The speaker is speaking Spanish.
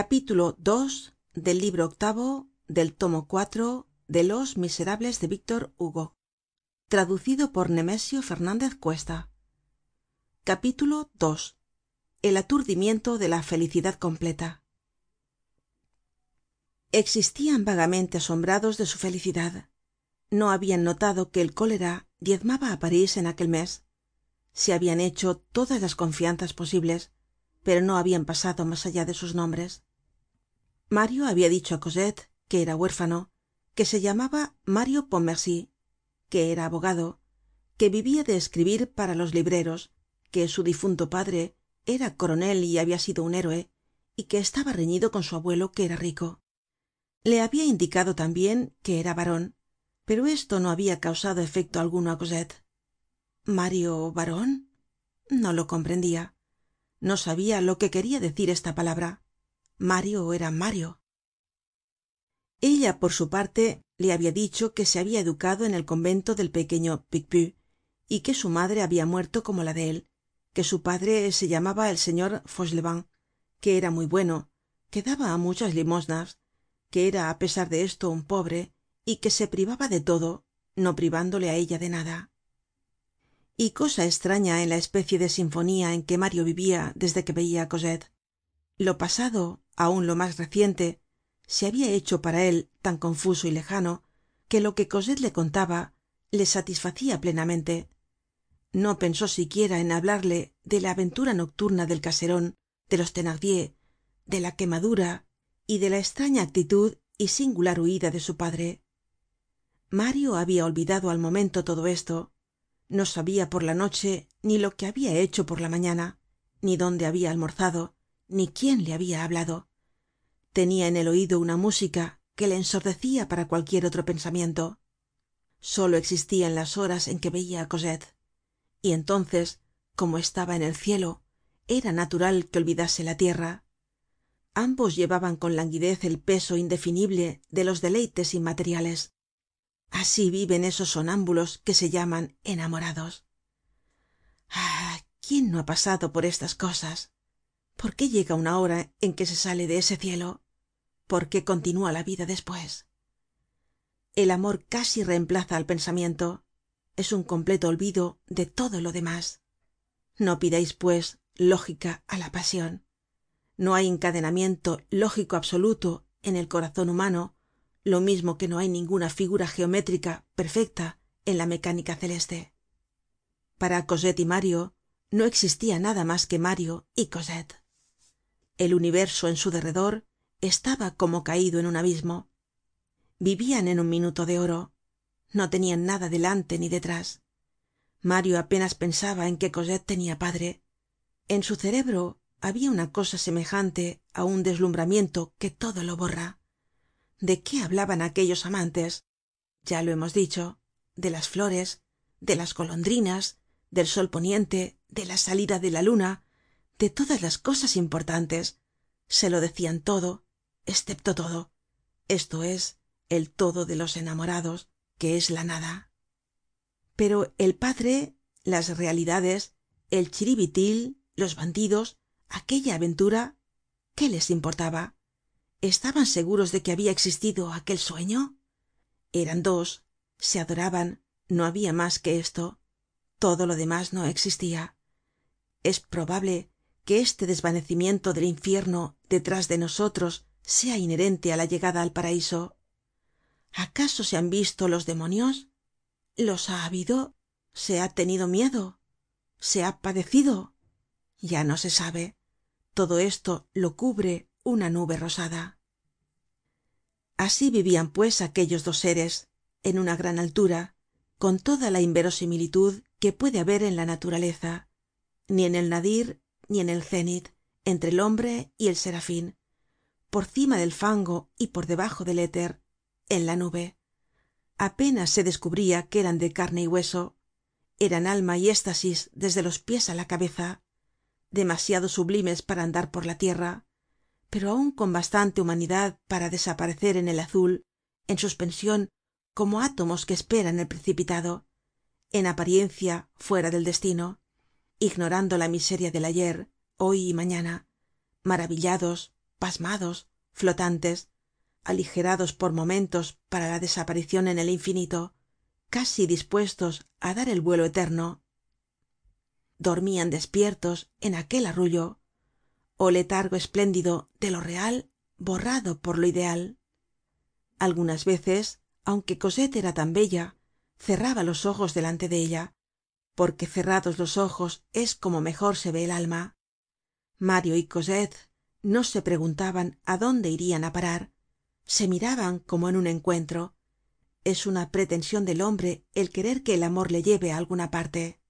capítulo ii del libro octavo del tomo cuatro de los miserables de víctor hugo traducido por nemesio fernandez cuesta. Capítulo ii el aturdimiento de la felicidad completa. Existian vagamente asombrados de su felicidad. No habian notado que el cólera diezmaba á parís en aquel mes. Se habian hecho todas las confianzas posibles pero no habian pasado mas allá de sus nombres mario habia dicho á cosette que era huérfano que se llamaba mario pontmercy que era abogado que vivia de escribir para los libreros que su difunto padre era coronel y habia sido un héroe y que estaba reñido con su abuelo que era rico. Le habia indicado tambien que era baron pero esto no habia causado efecto alguno á cosette. Mario baron no lo comprendia no sabia lo que queria decir esta palabra mario era mario. Ella por su parte le habia dicho que se habia educado en el convento del pequeño picpus y que su madre habia muerto como la de él que su padre se llamaba el señor fauchelevent que era muy bueno que daba muchas limosnas que era á pesar de esto un pobre y que se privaba de todo no privándole á ella de nada. Y cosa estraña en la especie de sinfonía en que mario vivia desde que veia á cosette. Lo pasado aun lo mas reciente se habia hecho para él tan confuso y lejano que lo que cosette le contaba le satisfacia plenamente. No pensó siquiera en hablarle de la aventura nocturna del caseron de los thenardier de la quemadura y de la estraña actitud y singular huida de su padre. Mario habia olvidado al momento todo esto. No sabia por la noche ni lo que habia hecho por la mañana ni dónde habia almorzado ni quién le habia hablado. Tenia en el oido una música que le ensordecia para cualquier otro pensamiento. Solo existia en las horas en que veia á cosette. Y entonces como estaba en el cielo era natural que olvidase la tierra. Ambos llevaban con languidez el peso indefinible de los deleites inmateriales. Así viven esos sonámbulos que se llaman enamorados. Ah quién no ha pasado por estas cosas por qué llega una hora en que se sale de ese cielo por qué continúa la vida despues el amor casi reemplaza al pensamiento. Es un completo olvido de todo lo demás. No pidais pues lógica á la pasion no hay encadenamiento lógico absoluto en el corazon humano lo mismo que no hay ninguna figura geométrica perfecta en la mecánica celeste. Para cosette y mario no existia nada mas que mario y el universo en su derredor estaba como caido en un abismo. Vivian en un minuto de oro. No tenian nada delante ni detrás. Mario apenas pensaba en que cosette tenia padre. En su cerebro habia una cosa semejante á un deslumbramiento que todo lo borra. De qué hablaban aquellos amantes ya lo hemos dicho. De las flores de las golondrinas del sol poniente de la salida de la luna de todas las cosas importantes. Se lo decian todo escepto todo. Esto es el todo de los enamorados que es la nada. Pero el padre las realidades el chiribitil los bandidos aquella aventura qué les importaba estaban seguros de que habia existido aquel sueño eran dos se adoraban no habia mas que esto. Todo lo demás no existia es probable que este desvanecimiento del infierno detrás de nosotros sea inherente á la llegada al paraiso acaso se han visto los demonios los ha habido se ha tenido miedo se ha padecido ya no se sabe. Todo esto lo cubre una nube rosada. Así vivian pues aquellos dos seres en una gran altura con toda la inverosimilitud que puede haber en la naturaleza ni en el nadir ni en el cénit entre el hombre y el serafín por cima del fango y por debajo del éter en la nube. Apenas se descubria que eran de carne y hueso eran alma y éstasis desde los pies á la cabeza demasiado sublimes para andar por la tierra pero aun con bastante humanidad para desaparecer en el azul en suspension como átomos que esperan el precipitado en apariencia fuera del destino ignorando la miseria del ayer hoy y mañana maravillados pasmados flotantes aligerados por momentos para la desaparicion en el infinito casi dispuestos á dar el vuelo eterno dormian despiertos en aquel arrullo oh letargo espléndido de lo real borrado por lo ideal. Algunas veces aunque cosette era tan bella cerraba los ojos delante de ella porque cerrados los ojos es como mejor se ve el alma. Mario y cosette no se preguntaban á dónde irian á parar. Se miraban como en un encuentro. Es una pretension del hombre el querer que el amor le lleve á alguna parte